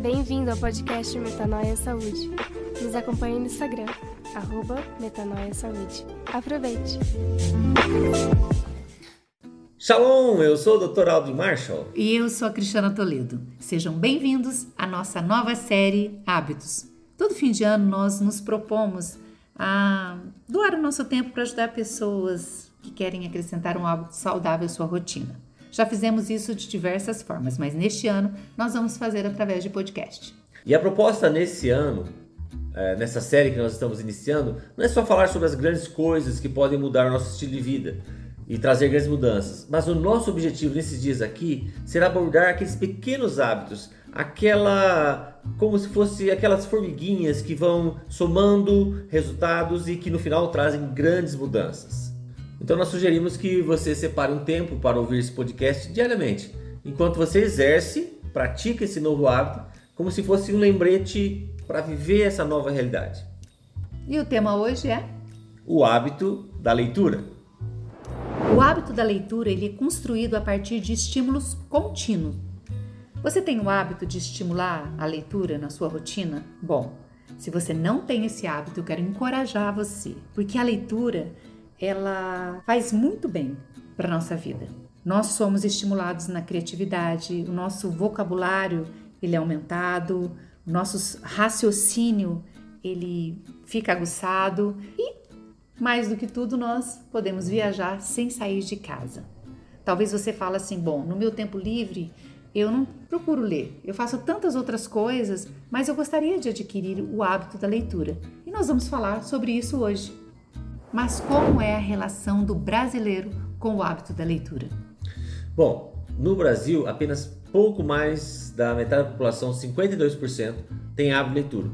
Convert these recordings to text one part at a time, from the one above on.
Bem-vindo ao podcast Metanoia Saúde. Nos acompanhe no Instagram, arroba Metanoia Saúde. Aproveite! Shalom, eu sou o Dr. Aldo Marshall. E eu sou a Cristiana Toledo. Sejam bem-vindos à nossa nova série Hábitos. Todo fim de ano nós nos propomos a doar o nosso tempo para ajudar pessoas que querem acrescentar um hábito saudável à sua rotina. Já fizemos isso de diversas formas, mas neste ano nós vamos fazer através de podcast. E a proposta nesse ano, é, nessa série que nós estamos iniciando, não é só falar sobre as grandes coisas que podem mudar o nosso estilo de vida e trazer grandes mudanças. Mas o nosso objetivo nesses dias aqui será abordar aqueles pequenos hábitos, aquela como se fosse aquelas formiguinhas que vão somando resultados e que no final trazem grandes mudanças. Então nós sugerimos que você separe um tempo para ouvir esse podcast diariamente, enquanto você exerce, pratica esse novo hábito, como se fosse um lembrete para viver essa nova realidade. E o tema hoje é o hábito da leitura. O hábito da leitura ele é construído a partir de estímulos contínuos. Você tem o hábito de estimular a leitura na sua rotina? Bom, se você não tem esse hábito, eu quero encorajar você, porque a leitura ela faz muito bem para nossa vida. Nós somos estimulados na criatividade, o nosso vocabulário ele é aumentado, o nosso raciocínio ele fica aguçado e mais do que tudo, nós podemos viajar sem sair de casa. Talvez você fale assim: bom, no meu tempo livre eu não procuro ler, eu faço tantas outras coisas, mas eu gostaria de adquirir o hábito da leitura. E nós vamos falar sobre isso hoje. Mas como é a relação do brasileiro com o hábito da leitura? Bom, no Brasil, apenas pouco mais da metade da população, 52%, tem hábito de leitura.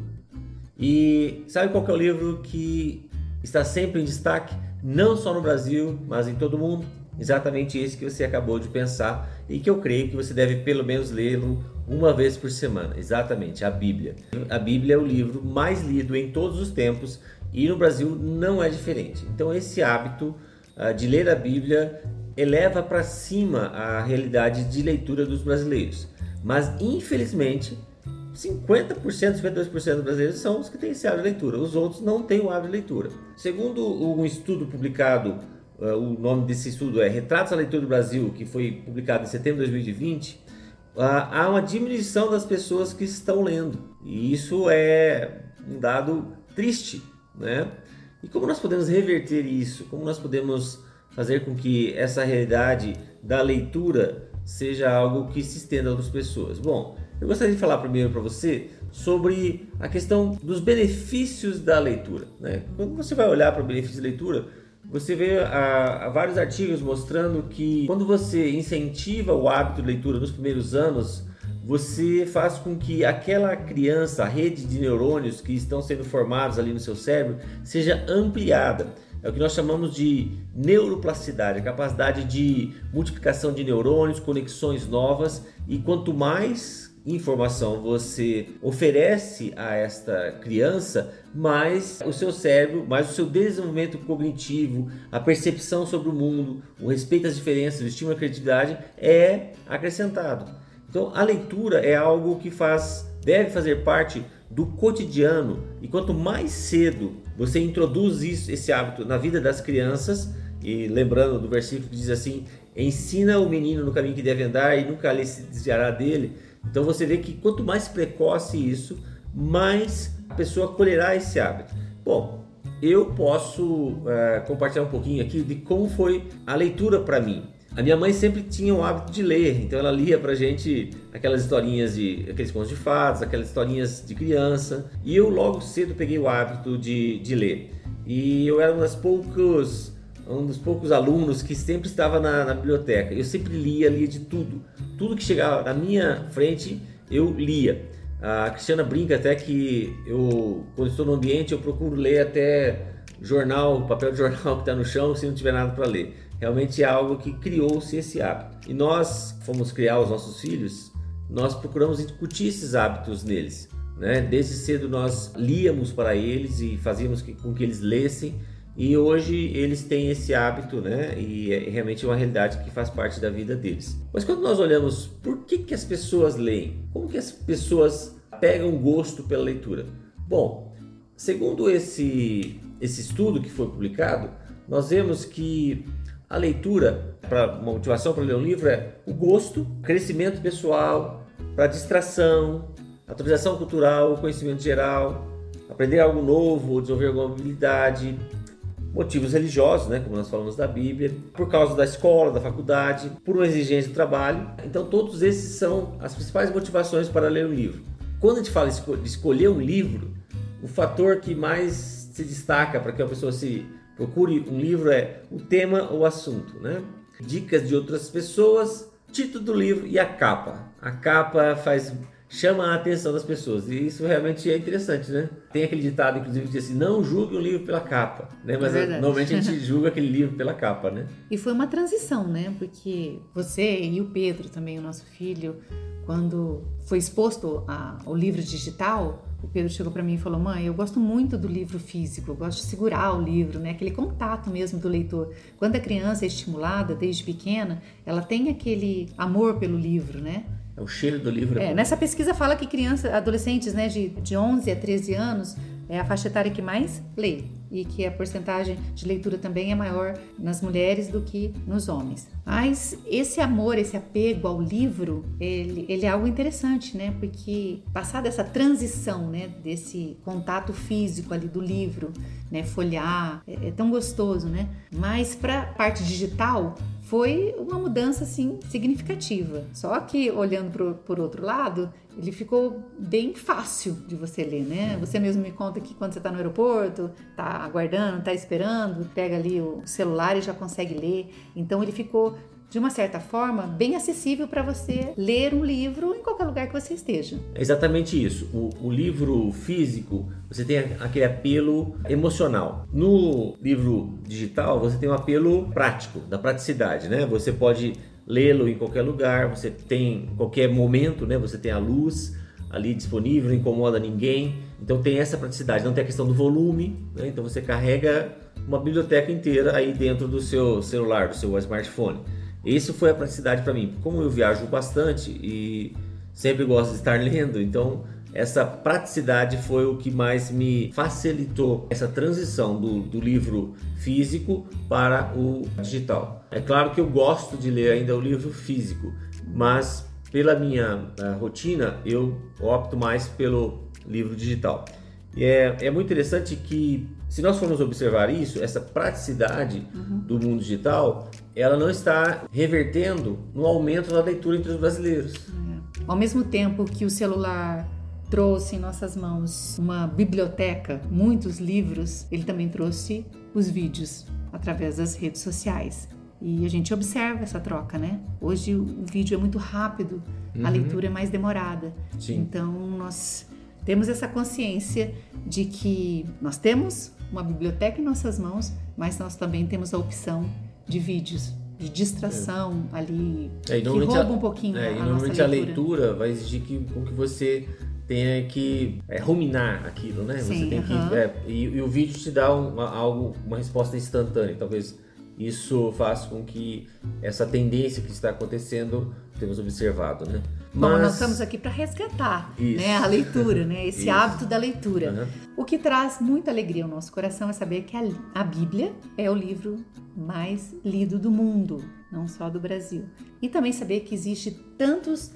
E sabe qual é o livro que está sempre em destaque, não só no Brasil, mas em todo o mundo. Exatamente esse que você acabou de pensar e que eu creio que você deve pelo menos lê-lo uma vez por semana. Exatamente, a Bíblia. A Bíblia é o livro mais lido em todos os tempos e no Brasil não é diferente. Então, esse hábito uh, de ler a Bíblia eleva para cima a realidade de leitura dos brasileiros. Mas, infelizmente, 50%, 52% dos brasileiros são os que têm esse hábito de leitura, os outros não têm o hábito de leitura. Segundo um estudo publicado, uh, o nome desse estudo é Retratos da Leitura do Brasil, que foi publicado em setembro de 2020, uh, há uma diminuição das pessoas que estão lendo. E isso é um dado triste, né? E como nós podemos reverter isso? Como nós podemos fazer com que essa realidade da leitura seja algo que se estenda a outras pessoas? Bom, eu gostaria de falar primeiro para você sobre a questão dos benefícios da leitura. Né? Quando você vai olhar para o benefício da leitura, você vê a, a vários artigos mostrando que quando você incentiva o hábito de leitura nos primeiros anos, você faz com que aquela criança, a rede de neurônios que estão sendo formados ali no seu cérebro, seja ampliada. É o que nós chamamos de neuroplasticidade, a capacidade de multiplicação de neurônios, conexões novas, e quanto mais informação você oferece a esta criança, mais o seu cérebro, mais o seu desenvolvimento cognitivo, a percepção sobre o mundo, o respeito às diferenças, o estímulo à criatividade é acrescentado. Então, a leitura é algo que faz, deve fazer parte do cotidiano e quanto mais cedo você introduz isso, esse hábito na vida das crianças, e lembrando do versículo que diz assim: ensina o menino no caminho que deve andar e nunca lhe se desviará dele então você vê que quanto mais precoce isso, mais a pessoa colherá esse hábito. Bom, eu posso é, compartilhar um pouquinho aqui de como foi a leitura para mim. A minha mãe sempre tinha o hábito de ler, então ela lia pra gente aquelas historinhas de aqueles contos de fadas, aquelas historinhas de criança, e eu logo cedo peguei o hábito de, de ler. E eu era um dos poucos um dos poucos alunos que sempre estava na, na, biblioteca. Eu sempre lia, lia de tudo. Tudo que chegava na minha frente, eu lia. A Cristiana brinca até que eu, quando estou no ambiente, eu procuro ler até jornal, papel de jornal que está no chão, se não tiver nada para ler. Realmente é algo que criou-se esse hábito. E nós fomos criar os nossos filhos, nós procuramos incutir esses hábitos neles. Né? Desde cedo nós líamos para eles e fazíamos com que eles lessem E hoje eles têm esse hábito, né? E é realmente uma realidade que faz parte da vida deles. Mas quando nós olhamos por que, que as pessoas leem, como que as pessoas pegam gosto pela leitura? Bom, segundo esse, esse estudo que foi publicado, nós vemos que a leitura, para motivação para ler um livro é o gosto, crescimento pessoal, para distração, atualização cultural, conhecimento geral, aprender algo novo, desenvolver alguma habilidade, motivos religiosos, né, como nós falamos da Bíblia, por causa da escola, da faculdade, por uma exigência do trabalho. Então, todos esses são as principais motivações para ler um livro. Quando a gente fala de escolher um livro, o fator que mais se destaca para que a pessoa se procure um livro é o tema ou assunto, né? Dicas de outras pessoas, título do livro e a capa. A capa faz chama a atenção das pessoas e isso realmente é interessante, né? Tem aquele ditado, inclusive, que diz assim: não julgue um livro pela capa, né? Mas é normalmente a gente julga aquele livro pela capa, né? E foi uma transição, né? Porque você e o Pedro também, o nosso filho, quando foi exposto ao livro digital, o Pedro chegou para mim e falou: Mãe, eu gosto muito do livro físico, eu gosto de segurar o livro, né? aquele contato mesmo do leitor. Quando a criança é estimulada desde pequena, ela tem aquele amor pelo livro, né? É o cheiro do livro. É, nessa pesquisa fala que crianças, adolescentes né, de, de 11 a 13 anos é a faixa etária que mais lê e que a porcentagem de leitura também é maior nas mulheres do que nos homens. Mas esse amor, esse apego ao livro, ele, ele é algo interessante, né? Porque passar dessa transição, né, desse contato físico ali do livro, né, folhear, é, é tão gostoso, né? Mas para parte digital, foi uma mudança assim significativa. Só que olhando pro, por outro lado, ele ficou bem fácil de você ler, né? Você mesmo me conta que quando você está no aeroporto, está aguardando, está esperando, pega ali o celular e já consegue ler. Então ele ficou de uma certa forma, bem acessível para você ler um livro em qualquer lugar que você esteja. É exatamente isso. O, o, livro físico, você tem aquele apelo emocional. No livro digital, você tem um apelo prático, da praticidade, né? Você pode lê-lo em qualquer lugar, você tem qualquer momento, né? Você tem a luz ali disponível, não incomoda ninguém. Então tem essa praticidade, não tem a questão do volume, né? Então você carrega uma biblioteca inteira aí dentro do seu celular, do seu smartphone. Isso foi a praticidade para mim. Como eu viajo bastante e sempre gosto de estar lendo, então essa praticidade foi o que mais me facilitou essa transição do, do, livro físico para o digital. É claro que eu gosto de ler ainda o livro físico, mas pela minha uh, rotina eu opto mais pelo livro digital. E é, é muito interessante que se nós formos observar isso, essa praticidade uhum. do mundo digital, ela não está revertendo no aumento da leitura entre os brasileiros. É. Ao mesmo tempo que o celular trouxe em nossas mãos uma biblioteca, muitos livros, ele também trouxe os vídeos através das redes sociais. E a gente observa essa troca, né? Hoje o vídeo é muito rápido, uhum. a leitura é mais demorada. Sim. Então nós temos essa consciência de que nós temos uma biblioteca em nossas mãos, mas nós também temos a opção de vídeos de distração é. ali é, que rouba a, um pouquinho é, a, e normalmente a leitura vai exigir que, com que você tenha que é, ruminar aquilo, né? Sim, você tem que é, e, e, o vídeo te dá uma, algo, uma resposta instantânea. Talvez isso faça com que essa tendência que está acontecendo temos observado, né? Mas... Bom, nós estamos aqui para resgatar né, a leitura, né, esse hábito da leitura. Uhum. O que traz muita alegria ao nosso coração é saber que a, a Bíblia é o livro mais lido do mundo, não só do Brasil. E também saber que existe tantos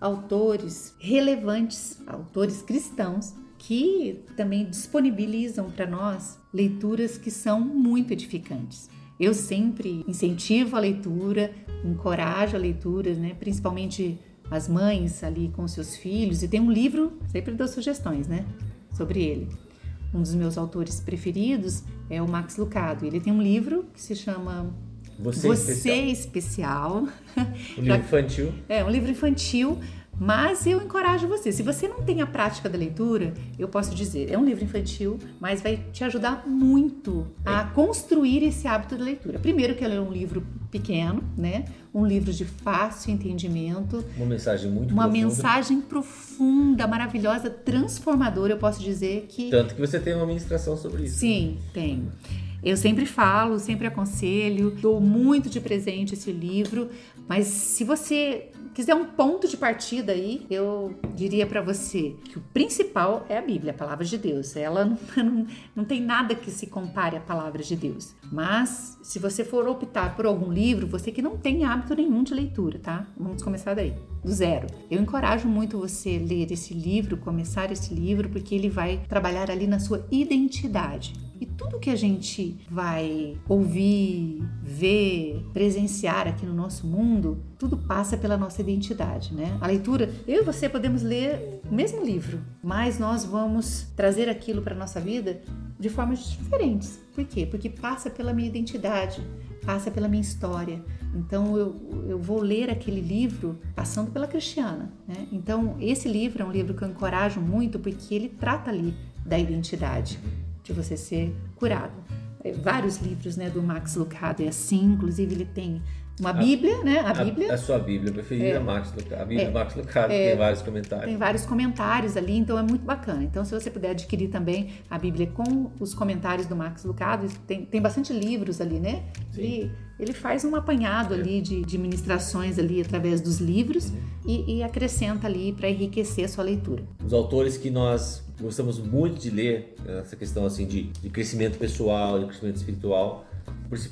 autores relevantes, autores cristãos, que também disponibilizam para nós leituras que são muito edificantes. Eu sempre incentivo a leitura, encorajo a leitura, né? principalmente as mães ali com seus filhos, e tem um livro, sempre dou sugestões, né, sobre ele. Um dos meus autores preferidos é o Max Lucado. Ele tem um livro que se chama Você, Você Especial. especial. Um livro infantil. É, um livro infantil mas eu encorajo você. Se você não tem a prática da leitura, eu posso dizer, é um livro infantil, mas vai te ajudar muito a construir esse hábito de leitura. Primeiro que ele é um livro pequeno, né? Um livro de fácil entendimento. Uma mensagem muito Uma profunda. mensagem profunda, maravilhosa, transformadora, eu posso dizer que... Tanto que você tem uma ministração sobre isso. Sim, tem. Eu sempre falo, sempre aconselho, dou muito de presente esse livro, mas se você quiser um ponto de partida aí, eu diria para você que o principal é a Bíblia, a palavra de Deus. Ela não, não, não, tem nada que se compare à palavra de Deus. Mas se você for optar por algum livro, você que não tem hábito nenhum de leitura, tá? Vamos começar daí, do zero. Eu encorajo muito você ler esse livro, começar esse livro, porque ele vai trabalhar ali na sua identidade. E tudo que a gente vai ouvir, ver, presenciar aqui no nosso mundo, tudo passa pela nossa identidade, né? A leitura, eu e você podemos ler o mesmo livro, mas nós vamos trazer aquilo para nossa vida de formas diferentes. Por quê? Porque passa pela minha identidade, passa pela minha história. Então eu, eu vou ler aquele livro passando pela Cristiana. Né? Então esse livro é um livro que eu encorajo muito porque ele trata ali da identidade de você ser curado. É, vários livros né, do Max Lucado é assim, inclusive ele tem uma Bíblia, a, né? A, a Bíblia. A sua Bíblia preferida, é, Max Lucado. A Bíblia é, Max Lucado é, tem vários comentários. Tem vários comentários ali, então é muito bacana. Então, se você puder adquirir também a Bíblia com os comentários do Max Lucado, tem, tem bastante livros ali, né? Sim. E ele faz um apanhado é. ali de, de ministrações ali através dos livros uhum. e, e acrescenta ali para enriquecer a sua leitura. Os autores que nós gostamos muito de ler, essa questão assim de, de crescimento pessoal, de crescimento espiritual,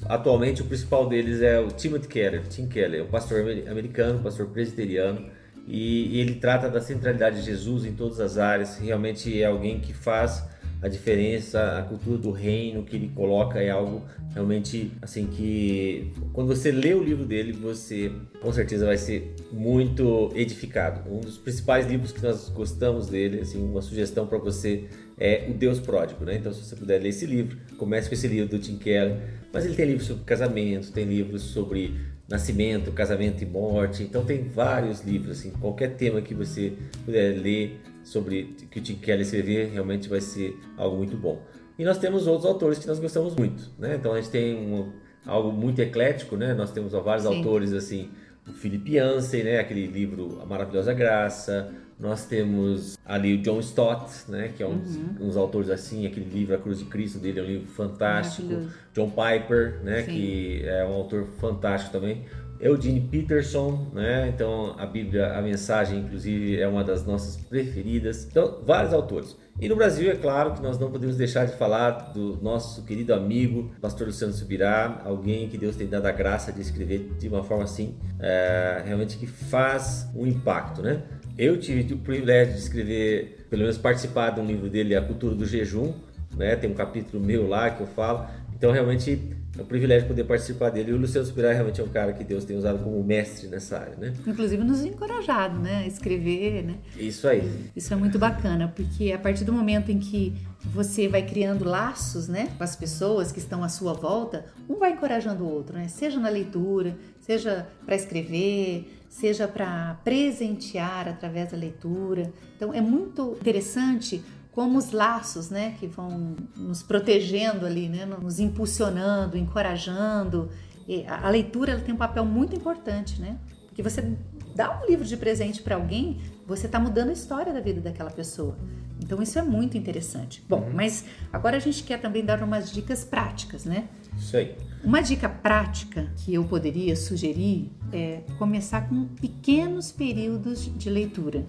atualmente o principal deles é o Timothy Keller, Tim Keller, é um pastor americano, pastor presbiteriano, e, e ele trata da centralidade de Jesus em todas as áreas, realmente é alguém que faz a diferença, a cultura do reino que ele coloca é algo realmente assim que quando você lê o livro dele, você com certeza vai ser muito edificado. Um dos principais livros que nós gostamos dele, assim, uma sugestão para você é O Deus Pródigo, né? Então se você puder ler esse livro, comece com esse livro do Tim Keller, mas ele tem livros sobre casamento, tem livros sobre nascimento, casamento e morte. Então tem vários livros, assim, qualquer tema que você puder ler, sobre que o Tim Keller escrever realmente vai ser algo muito bom. E nós temos outros autores que nós gostamos muito, né? Então a gente tem um, algo muito eclético, né? Nós temos vários Sim. autores assim, o Philip Yancey, né? Aquele livro A Maravilhosa Graça. Nós temos ali o John Stott, né? Que é um, uhum. uns autores assim, aquele livro A Cruz de Cristo dele é um livro fantástico. John Piper, né? Sim. Que é um autor fantástico também. Eugene Peterson, né? Então a Bíblia, a mensagem, inclusive, é uma das nossas preferidas. Então, vários autores. E no Brasil, é claro que nós não podemos deixar de falar do nosso querido amigo, pastor Luciano Subirá, alguém que Deus tem dado a graça de escrever de uma forma assim, é, realmente que faz um impacto, né? Eu tive o privilégio de escrever, pelo menos participar de um livro dele, A Cultura do Jejum, né? Tem um capítulo meu lá que eu falo. Então, realmente, é um privilégio poder participar dele. E o Luciano Subirá realmente é um cara que Deus tem usado como mestre nessa área, né? Inclusive nos encorajado, né? A escrever, né? Isso aí. Isso é muito bacana, porque a partir do momento em que você vai criando laços, né? Com as pessoas que estão à sua volta, um vai encorajando o outro, né? Seja na leitura, seja para escrever, seja para presentear através da leitura. Então é muito interessante como os laços, né, que vão nos protegendo ali, né, nos impulsionando, encorajando. E a leitura ela tem um papel muito importante, né? Porque você dá um livro de presente para alguém, você está mudando a história da vida daquela pessoa. Então isso é muito interessante. Bom, uhum. mas agora a gente quer também dar umas dicas práticas, né? Isso aí. Uma dica prática que eu poderia sugerir é começar com pequenos períodos de leitura.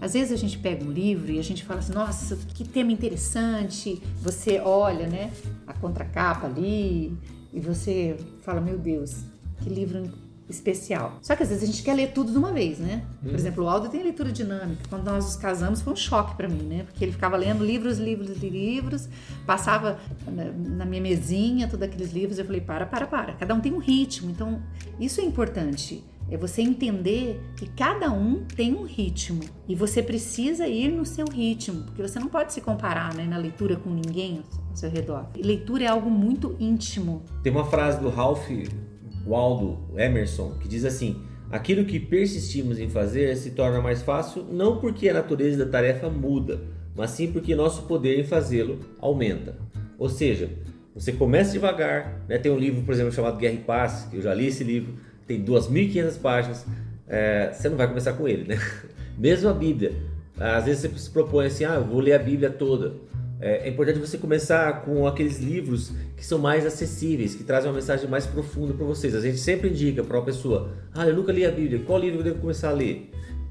Às vezes a gente pega um livro e a gente fala assim, nossa, que tema interessante. Você olha, né, a contracapa ali e você fala, meu Deus, que livro especial. Só que às vezes a gente quer ler tudo de uma vez, né? Por hum. exemplo, o Aldo tem leitura dinâmica. Quando nós nos casamos foi um choque para mim, né? Porque ele ficava lendo livros, livros, livros, passava na minha mesinha todos aqueles livros. Eu falei, para, para, para. Cada um tem um ritmo. Então, isso é importante. É você entender que cada um tem um ritmo e você precisa ir no seu ritmo, porque você não pode se comparar né, na leitura com ninguém ao seu redor. leitura é algo muito íntimo. Tem uma frase do Ralph Waldo Emerson que diz assim: Aquilo que persistimos em fazer se torna mais fácil não porque a natureza da tarefa muda, mas sim porque nosso poder em fazê-lo aumenta. Ou seja, você começa devagar, né? tem um livro, por exemplo, chamado Guerra e Paz, que eu já li esse livro tem 2.500 páginas, é, você não vai começar com ele, né? Mesmo a Bíblia. Às vezes você se propõe assim, ah, eu vou ler a Bíblia toda. é, é importante você começar com aqueles livros que são mais acessíveis, que trazem uma mensagem mais profunda para vocês. A gente sempre indica para uma pessoa: Ah, eu nunca li a Bíblia, qual livro eu devo começar a ler?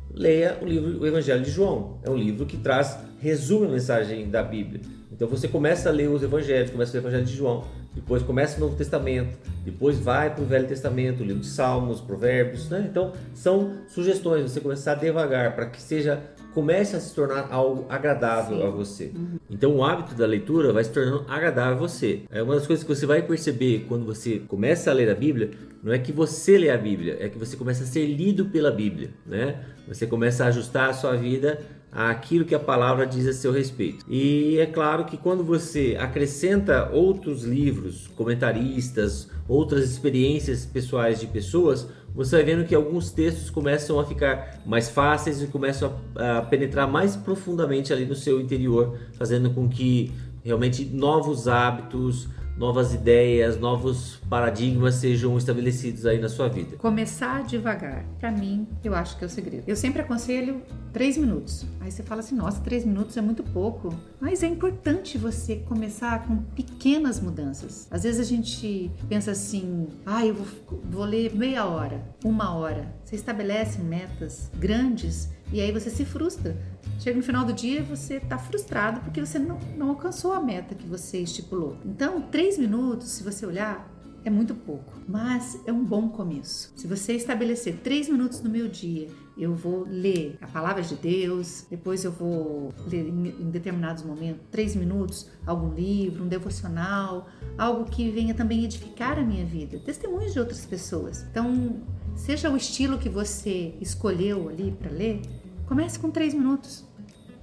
Leia o livro O Evangelho de João. É um livro que traz, resume a mensagem da Bíblia. Então você começa a ler os Evangelhos, começa o Evangelho de João, depois começa o Novo Testamento, depois vai para o Velho Testamento, o livro de Salmos, Provérbios, né? Então são sugestões, você começar devagar para que seja comece a se tornar algo agradável Sim. a você. Uhum. Então o hábito da leitura vai se tornando agradável a você. É uma das coisas que você vai perceber quando você começa a ler a Bíblia, não é que você lê a Bíblia, é que você começa a ser lido pela Bíblia, né? Você começa a ajustar a sua vida aquilo que a palavra diz a seu respeito. E é claro que quando você acrescenta outros livros, comentaristas, outras experiências pessoais de pessoas, você vai vendo que alguns textos começam a ficar mais fáceis e começam a, a penetrar mais profundamente ali no seu interior, fazendo com que realmente novos hábitos, novas ideias, novos paradigmas sejam estabelecidos aí na sua vida. Começar devagar, para mim, eu acho que é o segredo. Eu sempre aconselho três minutos. Aí você fala assim, nossa, três minutos é muito pouco. Mas é importante você começar com pequenas mudanças. Às vezes a gente pensa assim, ah, eu vou, vou ler meia hora, uma hora. Você estabelece metas grandes e aí você se frustra. Chega no final do dia você está frustrado porque você não, não alcançou a meta que você estipulou. Então, três minutos, se você olhar, é muito pouco, mas é um bom começo. Se você estabelecer três minutos no meu dia, eu vou ler a palavra de Deus, depois eu vou ler em determinados momentos, três minutos, algum livro, um devocional, algo que venha também edificar a minha vida, testemunhos de outras pessoas. Então, seja o estilo que você escolheu ali para ler, comece com três minutos.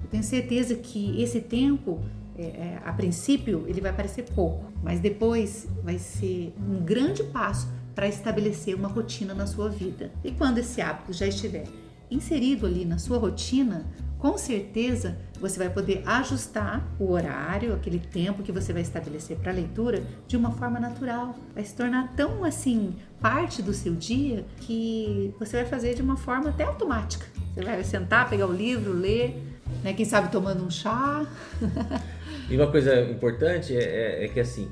Eu tenho certeza que esse tempo é, é, a princípio ele vai parecer pouco, mas depois vai ser um grande passo para estabelecer uma rotina na sua vida. E quando esse hábito já estiver inserido ali na sua rotina, com certeza você vai poder ajustar o horário, aquele tempo que você vai estabelecer para a leitura de uma forma natural. Vai se tornar tão assim parte do seu dia que você vai fazer de uma forma até automática. Você vai sentar, pegar o livro, ler, né? Quem sabe tomando um chá. E uma coisa importante é, é, é que assim,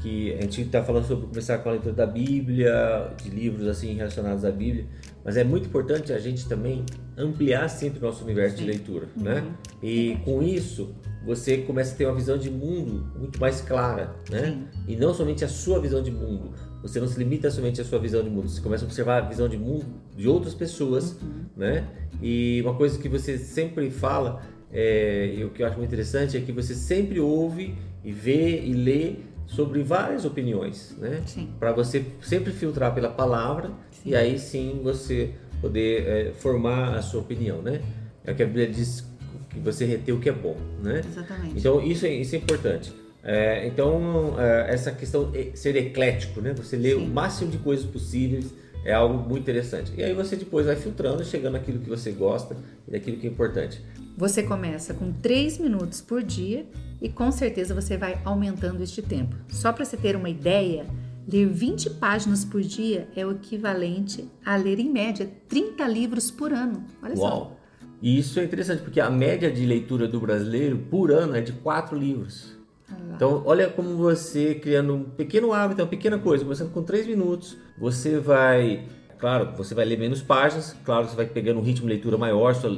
que a gente está falando sobre começar com a leitura da Bíblia, de livros assim relacionados à Bíblia, mas é muito importante a gente também ampliar sempre o nosso universo Sim. de leitura, uhum. né? E com isso você começa a ter uma visão de mundo muito mais clara, né? Sim. E não somente a sua visão de mundo. Você não se limita somente à sua visão de mundo. Você começa a observar a visão de mundo de outras pessoas, uhum. né? E uma coisa que você sempre fala é, e o que eu acho muito interessante é que você sempre ouve e vê e lê sobre várias opiniões, né? Para você sempre filtrar pela palavra sim. e aí sim você poder é, formar a sua opinião, né? É o que a Bíblia diz que você reter o que é bom, né? Exatamente. Então isso é, isso é importante. É, então é, essa questão de ser eclético, né? Você lê sim. o máximo de coisas possíveis é algo muito interessante. E aí você depois vai filtrando, chegando naquilo que você gosta e daquilo que é importante. Você começa com 3 minutos por dia e com certeza você vai aumentando este tempo. Só para você ter uma ideia, ler 20 páginas por dia é o equivalente a ler em média 30 livros por ano. Olha Uau. só. E isso é interessante porque a média de leitura do brasileiro por ano é de 4 livros. Então, olha como você criando um pequeno hábito, uma pequena coisa, começando com 3 minutos, você vai Claro, você vai ler menos páginas, claro, você vai pegando um ritmo de leitura maior, sua,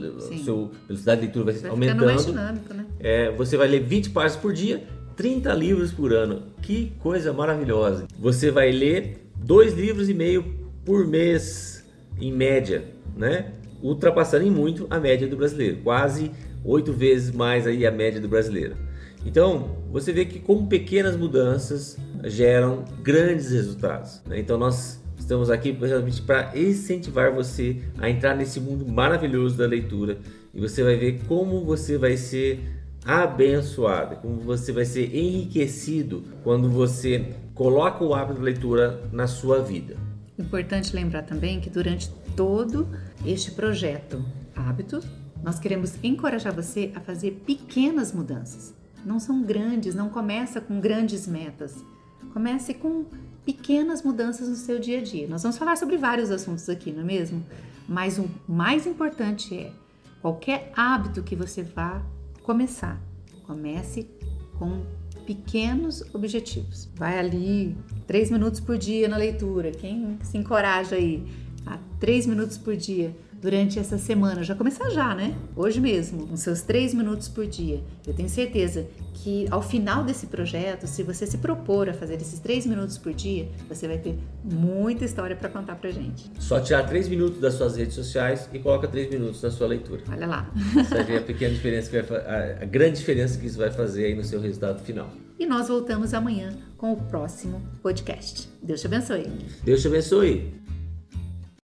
sua velocidade de leitura vai, vai aumentando. Mais dinâmico, né? É, você vai ler 20 páginas por dia, 30 livros por ano. Que coisa maravilhosa. Você vai ler dois livros e meio por mês, em média, né? Ultrapassando em muito a média do brasileiro, quase oito vezes mais aí a média do brasileiro. Então, você vê que com pequenas mudanças geram grandes resultados. Né? Então, nós Estamos aqui realmente para incentivar você a entrar nesse mundo maravilhoso da leitura e você vai ver como você vai ser abençoado, como você vai ser enriquecido quando você coloca o hábito de leitura na sua vida. Importante lembrar também que durante todo este projeto Hábitos, nós queremos encorajar você a fazer pequenas mudanças. Não são grandes, não começa com grandes metas. Comece com pequenas mudanças no seu dia a dia. Nós vamos falar sobre vários assuntos aqui, não é mesmo? Mas o mais importante é qualquer hábito que você vá começar, comece com pequenos objetivos. Vai ali, três minutos por dia na leitura. Quem se encoraja aí a três minutos por dia durante essa semana. Já começar já, né? Hoje mesmo, com seus três minutos por dia. Eu tenho certeza que ao final desse projeto, se você se propor a fazer esses três minutos por dia, você vai ter muita história para contar pra gente. Só tirar três minutos das suas redes sociais e coloca três minutos na sua leitura. Olha lá. Você vai ver a pequena diferença que vai a, a grande diferença que isso vai fazer aí no seu resultado final. E nós voltamos amanhã com o próximo podcast. Deus te abençoe. Deus te abençoe.